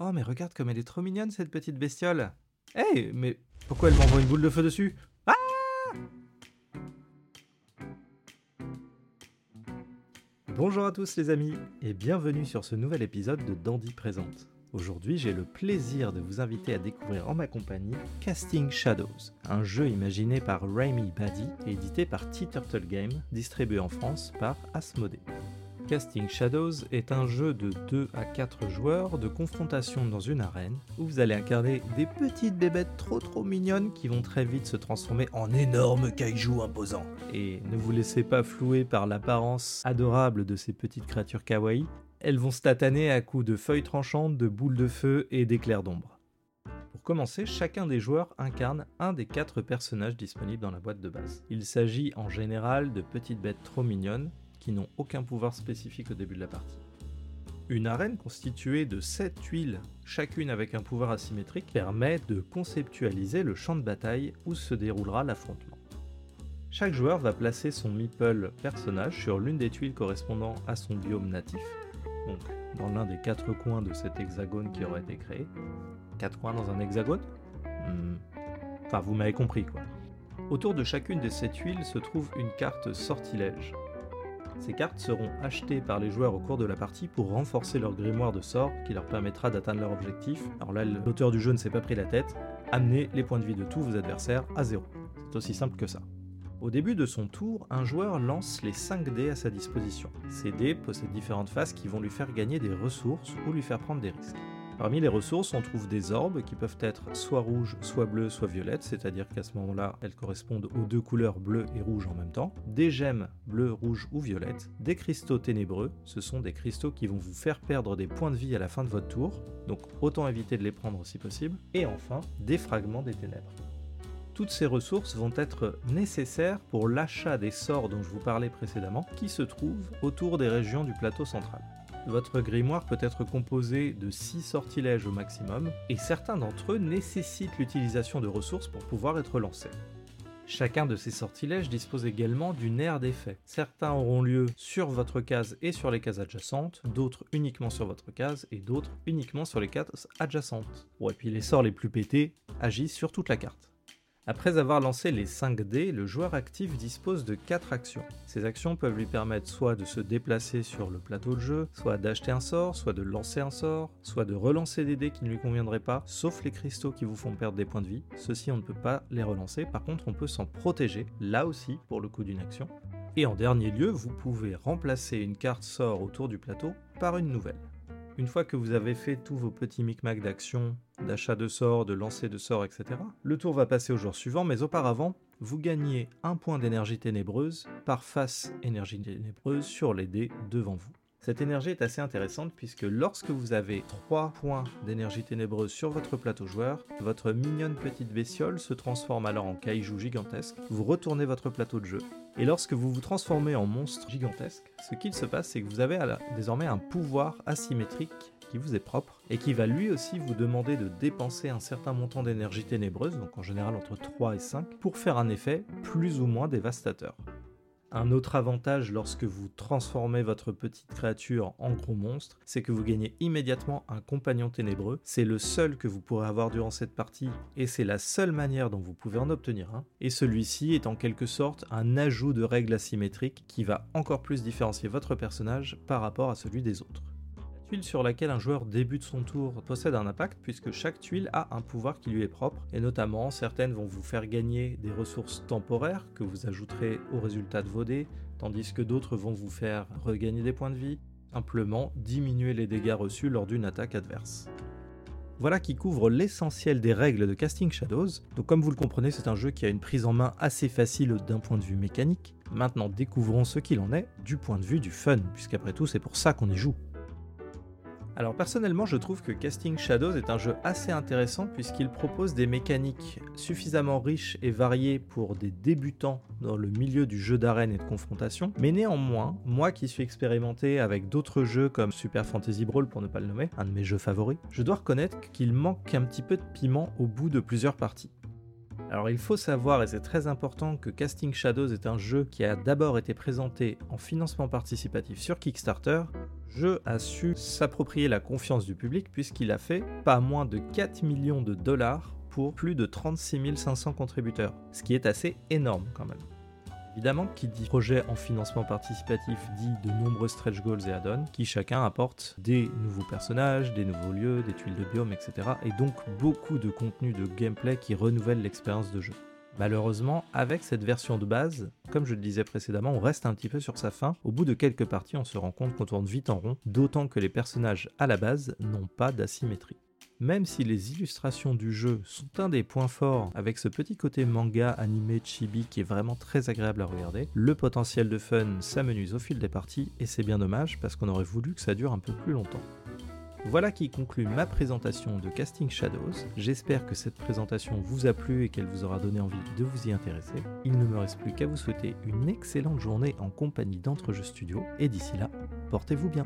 Oh, mais regarde comme elle est trop mignonne cette petite bestiole. Hé, mais pourquoi elle m'envoie une boule de feu dessus? Ah Bonjour à tous les amis et bienvenue sur ce nouvel épisode de Dandy Présente. Aujourd'hui, j'ai le plaisir de vous inviter à découvrir en ma compagnie Casting Shadows, un jeu imaginé par Raimi Badi et édité par T-Turtle Game, distribué en France par Asmodee. Casting Shadows est un jeu de 2 à 4 joueurs de confrontation dans une arène où vous allez incarner des petites bébêtes trop trop mignonnes qui vont très vite se transformer en énormes kaiju imposants. Et ne vous laissez pas flouer par l'apparence adorable de ces petites créatures kawaii, elles vont se tataner à coups de feuilles tranchantes, de boules de feu et d'éclairs d'ombre. Pour commencer, chacun des joueurs incarne un des quatre personnages disponibles dans la boîte de base. Il s'agit en général de petites bêtes trop mignonnes qui n'ont aucun pouvoir spécifique au début de la partie. Une arène constituée de 7 tuiles, chacune avec un pouvoir asymétrique, permet de conceptualiser le champ de bataille où se déroulera l'affrontement. Chaque joueur va placer son meeple personnage sur l'une des tuiles correspondant à son biome natif, donc dans l'un des quatre coins de cet hexagone qui aura été créé. Quatre coins dans un hexagone? Hmm. Enfin, vous m'avez compris quoi. Autour de chacune de ces tuiles se trouve une carte sortilège, ces cartes seront achetées par les joueurs au cours de la partie pour renforcer leur grimoire de sorts qui leur permettra d'atteindre leur objectif. Alors là, l'auteur du jeu ne s'est pas pris la tête. Amenez les points de vie de tous vos adversaires à zéro. C'est aussi simple que ça. Au début de son tour, un joueur lance les 5 dés à sa disposition. Ces dés possèdent différentes faces qui vont lui faire gagner des ressources ou lui faire prendre des risques. Parmi les ressources, on trouve des orbes qui peuvent être soit rouges, soit bleues, soit violettes, c'est-à-dire qu'à ce moment-là, elles correspondent aux deux couleurs bleu et rouge en même temps. Des gemmes bleues, rouges ou violettes. Des cristaux ténébreux, ce sont des cristaux qui vont vous faire perdre des points de vie à la fin de votre tour, donc autant éviter de les prendre si possible. Et enfin, des fragments des ténèbres. Toutes ces ressources vont être nécessaires pour l'achat des sorts dont je vous parlais précédemment, qui se trouvent autour des régions du plateau central. Votre grimoire peut être composé de 6 sortilèges au maximum, et certains d'entre eux nécessitent l'utilisation de ressources pour pouvoir être lancés. Chacun de ces sortilèges dispose également d'une aire d'effet. Certains auront lieu sur votre case et sur les cases adjacentes, d'autres uniquement sur votre case et d'autres uniquement sur les cases adjacentes. Bon, et puis les sorts les plus pétés agissent sur toute la carte. Après avoir lancé les 5 dés, le joueur actif dispose de 4 actions. Ces actions peuvent lui permettre soit de se déplacer sur le plateau de jeu, soit d'acheter un sort, soit de lancer un sort, soit de relancer des dés qui ne lui conviendraient pas, sauf les cristaux qui vous font perdre des points de vie. Ceux-ci on ne peut pas les relancer, par contre on peut s'en protéger, là aussi pour le coup d'une action. Et en dernier lieu, vous pouvez remplacer une carte sort autour du plateau par une nouvelle. Une fois que vous avez fait tous vos petits micmacs d'action, d'achat de sorts, de lancer de sorts, etc., le tour va passer au jour suivant, mais auparavant, vous gagnez un point d'énergie ténébreuse par face énergie ténébreuse sur les dés devant vous. Cette énergie est assez intéressante puisque lorsque vous avez 3 points d'énergie ténébreuse sur votre plateau joueur, votre mignonne petite bestiole se transforme alors en kaiju gigantesque, vous retournez votre plateau de jeu et lorsque vous vous transformez en monstre gigantesque, ce qu'il se passe, c'est que vous avez désormais un pouvoir asymétrique qui vous est propre et qui va lui aussi vous demander de dépenser un certain montant d'énergie ténébreuse, donc en général entre 3 et 5, pour faire un effet plus ou moins dévastateur. Un autre avantage lorsque vous transformez votre petite créature en gros monstre, c'est que vous gagnez immédiatement un compagnon ténébreux. C'est le seul que vous pourrez avoir durant cette partie et c'est la seule manière dont vous pouvez en obtenir un. Et celui-ci est en quelque sorte un ajout de règles asymétriques qui va encore plus différencier votre personnage par rapport à celui des autres sur laquelle un joueur débute son tour possède un impact puisque chaque tuile a un pouvoir qui lui est propre et notamment certaines vont vous faire gagner des ressources temporaires que vous ajouterez au résultat de vos dés, tandis que d'autres vont vous faire regagner des points de vie, simplement diminuer les dégâts reçus lors d'une attaque adverse. Voilà qui couvre l'essentiel des règles de Casting Shadows. Donc comme vous le comprenez, c'est un jeu qui a une prise en main assez facile d'un point de vue mécanique. Maintenant découvrons ce qu'il en est du point de vue du fun, puisqu'après tout c'est pour ça qu'on y joue. Alors personnellement, je trouve que Casting Shadows est un jeu assez intéressant puisqu'il propose des mécaniques suffisamment riches et variées pour des débutants dans le milieu du jeu d'arène et de confrontation. Mais néanmoins, moi qui suis expérimenté avec d'autres jeux comme Super Fantasy Brawl pour ne pas le nommer, un de mes jeux favoris, je dois reconnaître qu'il manque un petit peu de piment au bout de plusieurs parties. Alors il faut savoir, et c'est très important, que Casting Shadows est un jeu qui a d'abord été présenté en financement participatif sur Kickstarter, jeu a su s'approprier la confiance du public puisqu'il a fait pas moins de 4 millions de dollars pour plus de 36 500 contributeurs, ce qui est assez énorme quand même. Évidemment, qui dit projet en financement participatif dit de nombreux stretch goals et add-ons qui chacun apportent des nouveaux personnages, des nouveaux lieux, des tuiles de biome, etc. Et donc beaucoup de contenu de gameplay qui renouvelle l'expérience de jeu. Malheureusement, avec cette version de base, comme je le disais précédemment, on reste un petit peu sur sa fin. Au bout de quelques parties, on se rend compte qu'on tourne vite en rond, d'autant que les personnages à la base n'ont pas d'asymétrie. Même si les illustrations du jeu sont un des points forts avec ce petit côté manga animé chibi qui est vraiment très agréable à regarder, le potentiel de fun s'amenuise au fil des parties et c'est bien dommage parce qu'on aurait voulu que ça dure un peu plus longtemps. Voilà qui conclut ma présentation de Casting Shadows. J'espère que cette présentation vous a plu et qu'elle vous aura donné envie de vous y intéresser. Il ne me reste plus qu'à vous souhaiter une excellente journée en compagnie d'Entre Jeux Studio et d'ici là, portez-vous bien.